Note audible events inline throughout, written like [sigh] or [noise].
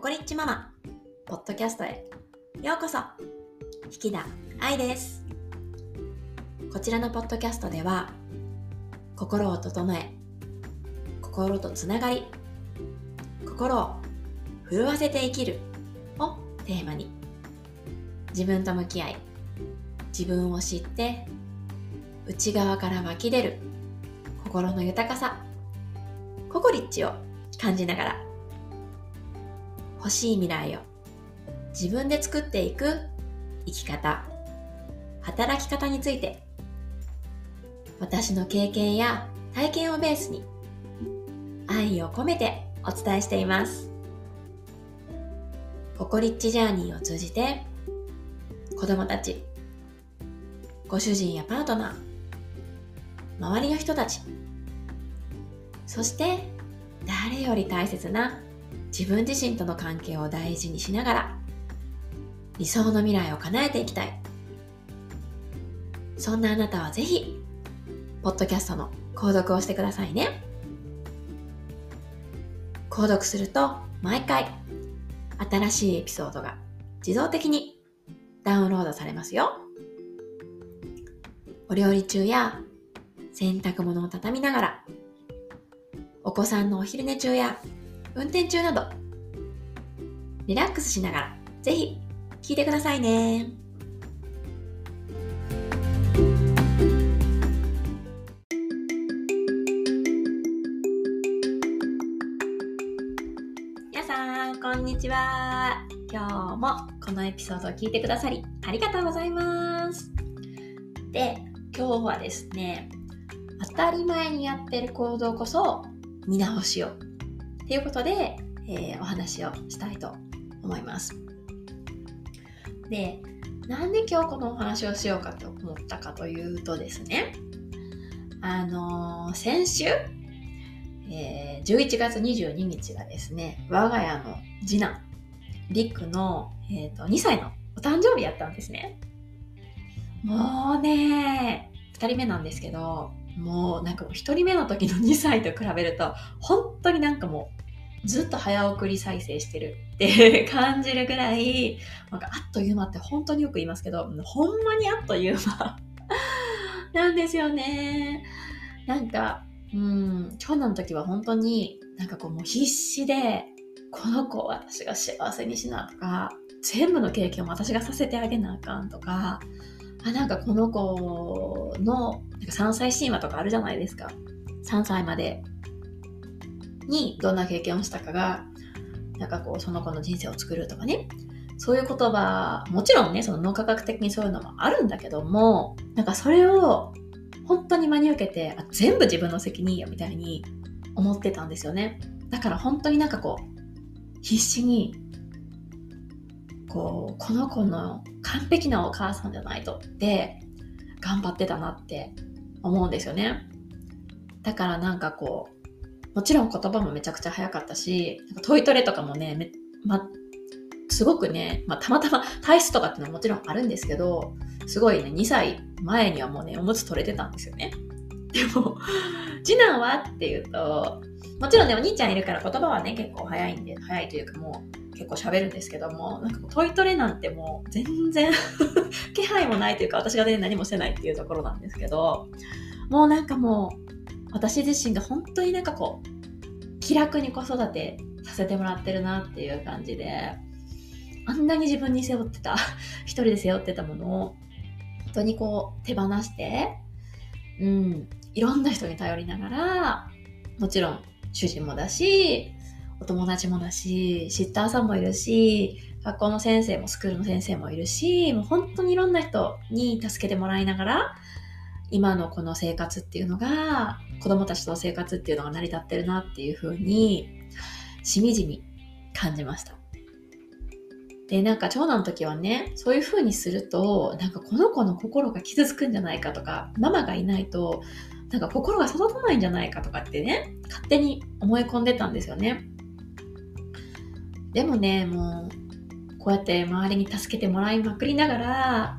ココリッチママポッドキャストへ。ようこそ。引田愛です。こちらのポッドキャストでは心を整え心とつながり心を震わせて生きるをテーマに自分と向き合い自分を知って内側から湧き出る心の豊かさココリッチを感じながら欲しい未来を。自分で作っていく生き方、働き方について。私の経験や体験をベースに愛を込めてお伝えしています。ココリッチジャーニーを通じて子供たち、ご主人やパートナー、周りの人たち、そして誰より大切な自分自身との関係を大事にしながら理想の未来を叶えていきたい。そんなあなたはぜひポッドキャストの購読をしてくださいね。購読すると毎回新しいエピソードが自動的にダウンロードされますよ。お料理中や洗濯物を畳みながらお子さんのお昼寝中や運転中など、リラックスしながら、ぜひ聞いてくださいね。皆さん、こんにちは。今日もこのエピソードを聞いてくださり、ありがとうございます。で、今日はですね、当たり前にやってる行動こそ見直しをということで、えー、お話をしたいと思います。で、なんで今日このお話をしようかと思ったかというとですね、あのー、先週、えー、11月22日がですね、我が家の次男、リックの、えーと、2歳のお誕生日やったんですね。もうね、2人目なんですけど、もうなんかもう1人目の時の2歳と比べると、本当になんかもうずっと早送り再生してるって感じるぐらい、なんかあっという間って本当によく言いますけど、ほんまにあっという間 [laughs] なんですよね。なんか、うん、長男の時は本当になんかこうもう必死で、この子を私が幸せにしなとか、全部の経験を私がさせてあげなあかんとか、あ、なんかこの子のなんか3歳神話とかあるじゃないですか。3歳までにどんな経験をしたかが、なんかこう、その子の人生を作るとかね。そういう言葉、もちろんね、その脳科学的にそういうのもあるんだけども、なんかそれを本当に真に受けて、あ全部自分の責任よみたいに思ってたんですよね。だから本当になんかこう、必死に、こう、この子の完璧なお母さんじゃないとって頑張ってたなって思うんですよね。だからなんかこう、もちろん言葉もめちゃくちゃ早かったし、なんかトイトレとかもね、ま、すごくね、まあ、たまたま体質とかっていうのはもちろんあるんですけど、すごいね、2歳前にはもうね、おむつ取れてたんですよね。でも、[laughs] 次男はっていうと、もちろんね、お兄ちゃんいるから言葉はね、結構早いんで、早いというかもう結構喋るんですけども、なんかトイトレなんてもう全然 [laughs] 気配もないというか、私がね、何もしてないっていうところなんですけど、もうなんかもう、私自身が本当になんかこう気楽に子育てさせてもらってるなっていう感じであんなに自分に背負ってた [laughs] 一人で背負ってたものを本当にこう手放してうんいろんな人に頼りながらもちろん主人もだしお友達もだしシッターさんもいるし学校の先生もスクールの先生もいるしもう本当にいろんな人に助けてもらいながら今のこの生活っていうのが子供たちとの生活っていうのが成り立ってるなっていう風にしみじみ感じました。で、なんか長男の時はね、そういう風にすると、なんかこの子の心が傷つくんじゃないかとか、ママがいないと、なんか心が育たないんじゃないかとかってね、勝手に思い込んでたんですよね。でもね、もう、こうやって周りに助けてもらいまくりながら、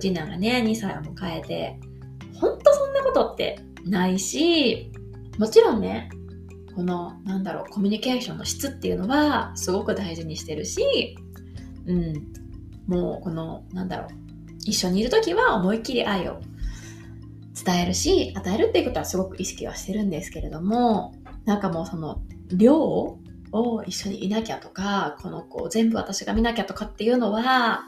次男がね、2歳を迎えて、ほんとそんなことってないし、もちろんね、このなんだろうコミュニケーションの質っていうのはすごく大事にしてるし、うん、もうこのなんだろう一緒にいる時は思いっきり愛を伝えるし与えるっていうことはすごく意識はしてるんですけれどもなんかもうその量を一緒にいなきゃとかこの子を全部私が見なきゃとかっていうのは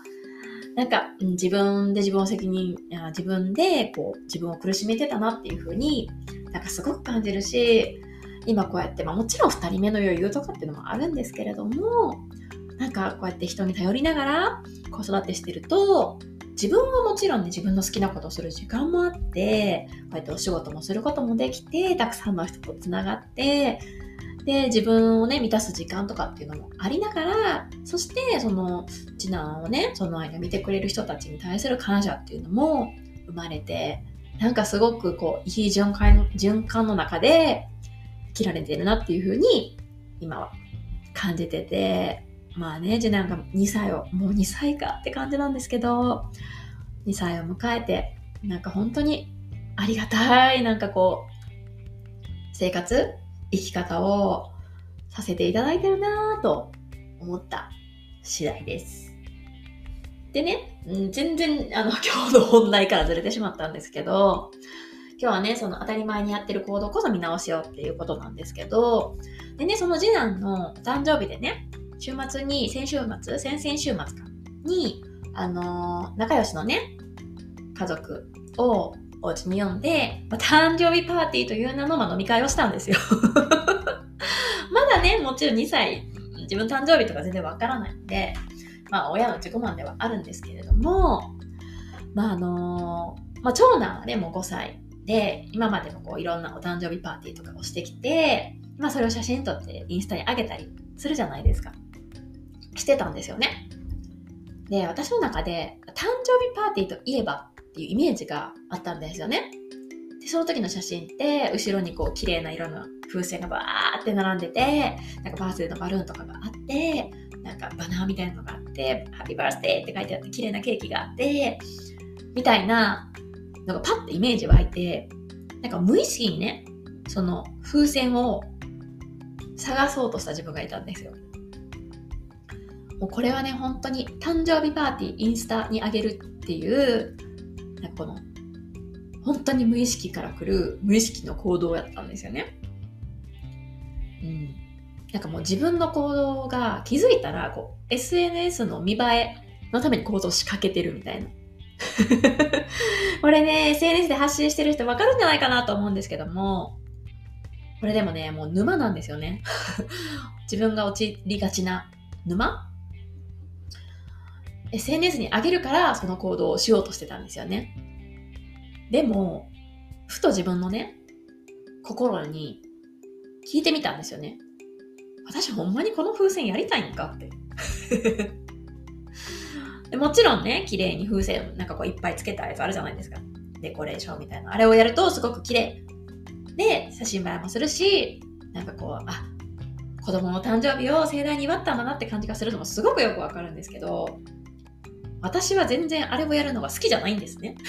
なんか、自分で自分を責任、自分でこう自分を苦しめてたなっていうふうになんかすごく感じるし、今こうやって、まあもちろん2人目の余裕とかっていうのもあるんですけれども、なんかこうやって人に頼りながら子育てしてると、自分はもちろんね、自分の好きなことをする時間もあって、こうやってお仕事もすることもできて、たくさんの人とつながって、で、自分をね、満たす時間とかっていうのもありながら、そして、その、次男をね、その間見てくれる人たちに対する感謝っていうのも生まれて、なんかすごくこう、いい循環の、循環の中で生きられてるなっていうふうに、今は感じてて、まあね、次男が2歳を、もう2歳かって感じなんですけど、2歳を迎えて、なんか本当にありがたい、なんかこう、生活生き方をさせていただいてるなぁと思った次第です。でね、全然あの [laughs] 今日の本題からずれてしまったんですけど、今日はね、その当たり前にやってる行動こそ見直しようっていうことなんですけど、でね、その次男の誕生日でね、週末に、先週末、先々週末かに、あのー、仲良しのね、家族をお家に呼んで、まあ、誕生日パーティーという名の、まあ、飲み会をしたんですよ。[laughs] まだね、もちろん2歳、自分誕生日とか全然わからないんで、まあ親の自己満ではあるんですけれども、まああのまあ長男はね、もう5歳で、今までもこういろんなお誕生日パーティーとかをしてきて、まあそれを写真撮ってインスタに上げたりするじゃないですか。してたんですよね。で、私の中で誕生日パーティーといえばっていうイメージがあったんですよね。で、その時の写真って、後ろにこう、綺麗な色の風船がバーって並んでて、なんかバースデーのバルーンとかがあって、なんかバナーみたいなのがあって、ハッピーバースデーって書いてあって、綺麗なケーキがあって、みたいな、なんかパッてイメージ湧いて、なんか無意識にね、その風船を探そうとした自分がいたんですよ。もうこれはね、本当に誕生日パーティーインスタにあげるっていうなんかこの、本当に無意識から来る無意識の行動やったんですよね。うん。なんかもう自分の行動が気づいたら、こう、SNS の見栄えのために行動しかけてるみたいな。[laughs] これね、SNS で発信してる人わかるんじゃないかなと思うんですけども、これでもね、もう沼なんですよね。[laughs] 自分が陥りがちな沼 SNS に上げるからその行動をしようとしてたんですよね。でも、ふと自分のね、心に聞いてみたんですよね。私ほんまにこの風船やりたいんかって。[laughs] でもちろんね、綺麗に風船なんかこういっぱいつけたやつあるじゃないですか。デコレーションみたいな。あれをやるとすごく綺麗で、写真映えもするし、なんかこう、あ、子供の誕生日を盛大に祝ったんだなって感じがするのもすごくよくわかるんですけど、私は全然あれをやるのが好きじゃないんですね。[laughs]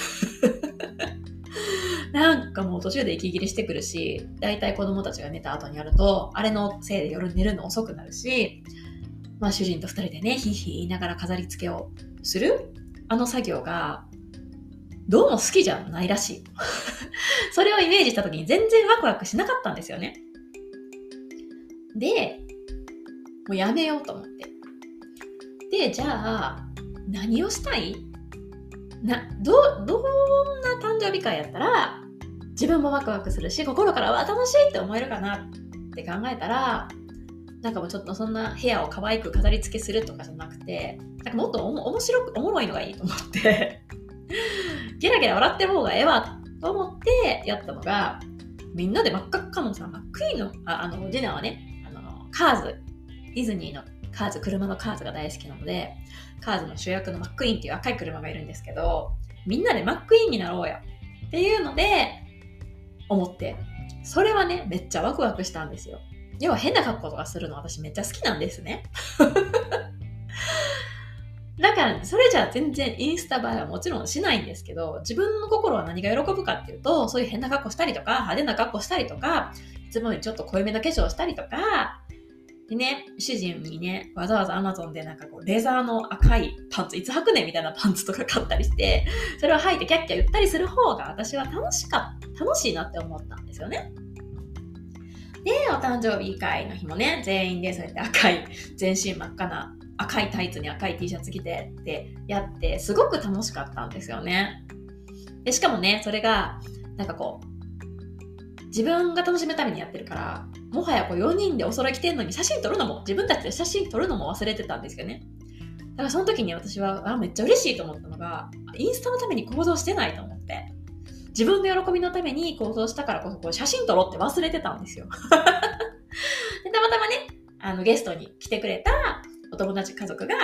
なんかもう途中で息切れしてくるし、だいたい子供たちが寝た後にやると、あれのせいで夜寝るの遅くなるし、まあ主人と二人でね、ヒーヒー言いながら飾り付けをするあの作業が、どうも好きじゃないらしい。[laughs] それをイメージした時に全然ワクワクしなかったんですよね。で、もうやめようと思って。で、じゃあ、何をしたい？などどんな誕生日会やったら自分もワクワクするし心からは楽しいって思えるかなって考えたらなんかもうちょっとそんな部屋を可愛く飾り付けするとかじゃなくてなんかもっとおも面白くおもろいのがいいと思って [laughs] ゲラゲラ笑ってる方がええわと思ってやったのがみんなで真っ赤っかのさマックイーンのああの次男はねあのカーズ。ディズニーのカーズ車のカーズが大好きなのでカーズの主役のマックイーンっていう赤い車がいるんですけど、みんなでマックイーンになろうよっていうので、思って、それはね、めっちゃワクワクしたんですよ。要は変な格好とかするの私めっちゃ好きなんですね。[laughs] だから、それじゃあ全然インスタ映えはもちろんしないんですけど、自分の心は何が喜ぶかっていうと、そういう変な格好したりとか、派手な格好したりとか、いつもよりちょっと濃いめの化粧したりとか、でね、主人にね、わざわざ Amazon でなんかこう、レザーの赤いパンツ、いつ履くねみたいなパンツとか買ったりして、それを履いてキャッキャ言ったりする方が私は楽しかった、楽しいなって思ったんですよね。で、お誕生日会の日もね、全員でそうやって赤い、全身真っ赤な赤いタイツに赤い T シャツ着てってやって、すごく楽しかったんですよね。で、しかもね、それが、なんかこう、自分が楽しむためにやってるから、もはやこう4人でお揃い着てんのに写真撮るのも、自分たちで写真撮るのも忘れてたんですよね。だからその時に私は、あ、めっちゃ嬉しいと思ったのが、インスタのために行動してないと思って。自分の喜びのために行動したからこそ、こう写真撮ろうって忘れてたんですよ。[laughs] でたまたまね、あのゲストに来てくれたお友達家族が、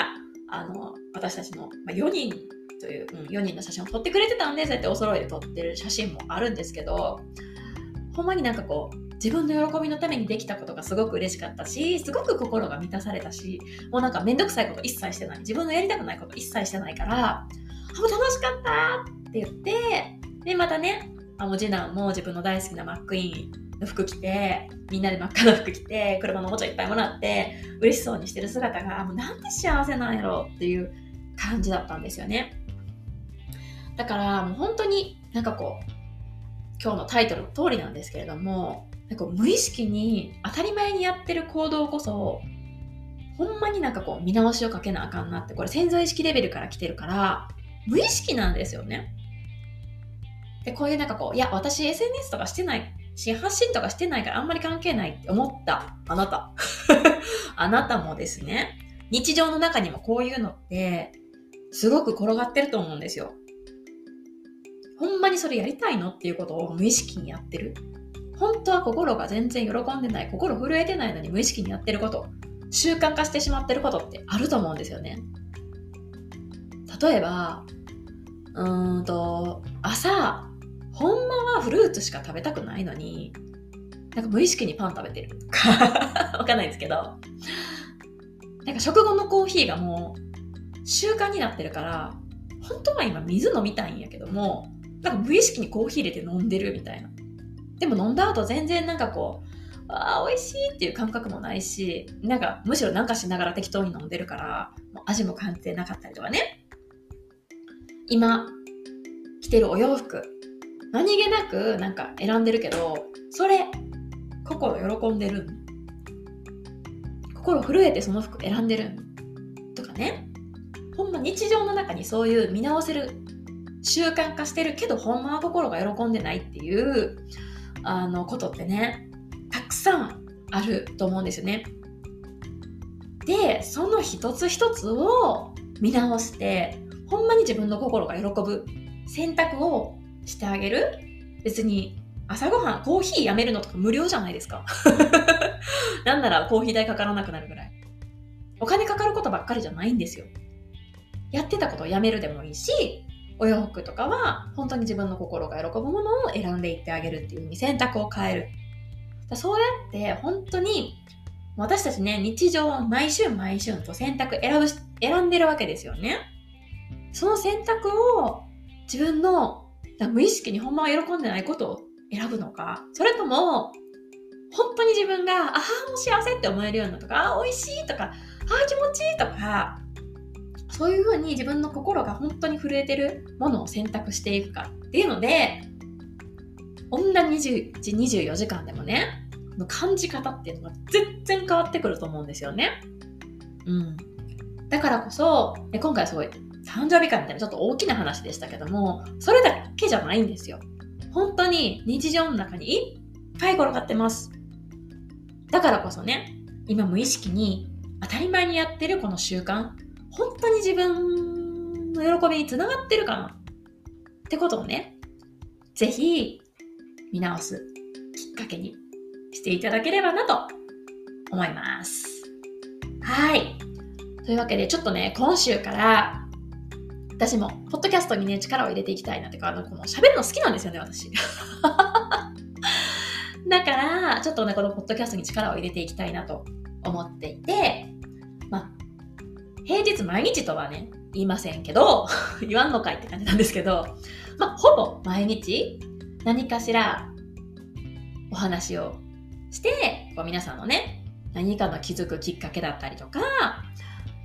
あの、私たちの、ま、4人という、うん、4人の写真を撮ってくれてたんで、そうやってお揃いで撮ってる写真もあるんですけど、ほんまになんかこう、自分の喜びのためにできたことがすごく嬉しかったし、すごく心が満たされたし、もうなんかめんどくさいこと一切してない。自分のやりたくないこと一切してないから、あ、もう楽しかったって言って、で、またね、あも次男も自分の大好きなマックイーンの服着て、みんなで真っ赤な服着て、車のおもちゃいっぱいもらって、嬉しそうにしてる姿が、もうなんて幸せなんやろっていう感じだったんですよね。だからもう本当になんかこう、今日のタイトルの通りなんですけれども、なんか無意識に当たり前にやってる行動こそ、ほんまになんかこう見直しをかけなあかんなって、これ潜在意識レベルから来てるから、無意識なんですよね。で、こういうなんかこう、いや、私 SNS とかしてないし、発信とかしてないからあんまり関係ないって思ったあなた。[laughs] あなたもですね、日常の中にもこういうのって、すごく転がってると思うんですよ。ほんまにそれやりたいのっていうことを無意識にやってる。本当は心が全然喜んでない、心震えてないのに無意識にやってること、習慣化してしまってることってあると思うんですよね。例えば、うーんと、朝、ほんまはフルーツしか食べたくないのに、なんか無意識にパン食べてるか [laughs] わかんないですけど、なんか食後のコーヒーがもう習慣になってるから、本当は今水飲みたいんやけども、なんか無意識にコーヒー入れて飲んでるみたいな。でも飲んだ後全然なんかこう、ああ、美味しいっていう感覚もないし、なんかむしろなんかしながら適当に飲んでるから、もう味も感じてなかったりとかね。今、着てるお洋服、何気なくなんか選んでるけど、それ、心喜んでる心震えてその服選んでるとかね。ほんま日常の中にそういう見直せる習慣化してるけど、ほんまは心が喜んでないっていう、あの、ことってね、たくさんあると思うんですよね。で、その一つ一つを見直して、ほんまに自分の心が喜ぶ選択をしてあげる。別に朝ごはん、コーヒーやめるのとか無料じゃないですか。[laughs] なんならコーヒー代かからなくなるぐらい。お金かかることばっかりじゃないんですよ。やってたことをやめるでもいいし、お洋服とかは本当に自分の心が喜ぶものを選んでいってあげるっていう風に選択を変える。そうやって本当に私たちね、日常は毎週毎週と選択選ぶ、選んでるわけですよね。その選択を自分の無意識にほんまは喜んでないことを選ぶのか、それとも本当に自分が、ああ、もう幸せって思えるようなとか、ああ、美味しいとか、ああ、気持ちいいとか、そういうふうに自分の心が本当に震えてるものを選択していくかっていうので、同じ24時間でもね、の感じ方っていうのが全然変わってくると思うんですよね。うん。だからこそ、今回すごい誕生日会みたいなちょっと大きな話でしたけども、それだけじゃないんですよ。本当に日常の中にいっぱい転がってます。だからこそね、今無意識に当たり前にやってるこの習慣、本当に自分の喜びにつながってるかな？ってことをね、ぜひ見直すきっかけにしていただければなと思います。はい。というわけで、ちょっとね、今週から、私も、ポッドキャストにね、力を入れていきたいなってか、あの、この喋るの好きなんですよね、私。[laughs] だから、ちょっとね、このポッドキャストに力を入れていきたいなと思っていて、平日毎日とはね、言いませんけど、[laughs] 言わんのかいって感じなんですけど、ま、ほぼ毎日何かしらお話をして、こう皆さんのね、何かの気づくきっかけだったりとか、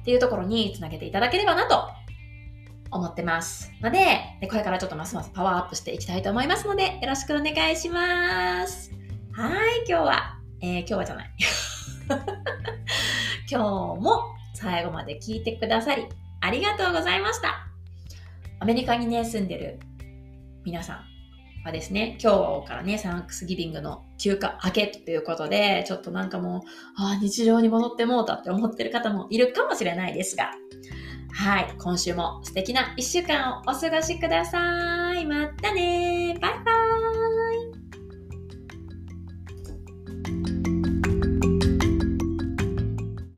っていうところにつなげていただければなと思ってますので、これからちょっとますますパワーアップしていきたいと思いますので、よろしくお願いします。はい、今日は、えー、今日はじゃない。[laughs] 今日も最後まで聞いてくださり、ありがとうございました。アメリカにね、住んでる皆さんはですね、今日からね、サンクスギビングの休暇明けということで、ちょっとなんかもう、ああ、日常に戻ってもうたって思ってる方もいるかもしれないですが、はい、今週も素敵な一週間をお過ごしください。またねバイバイ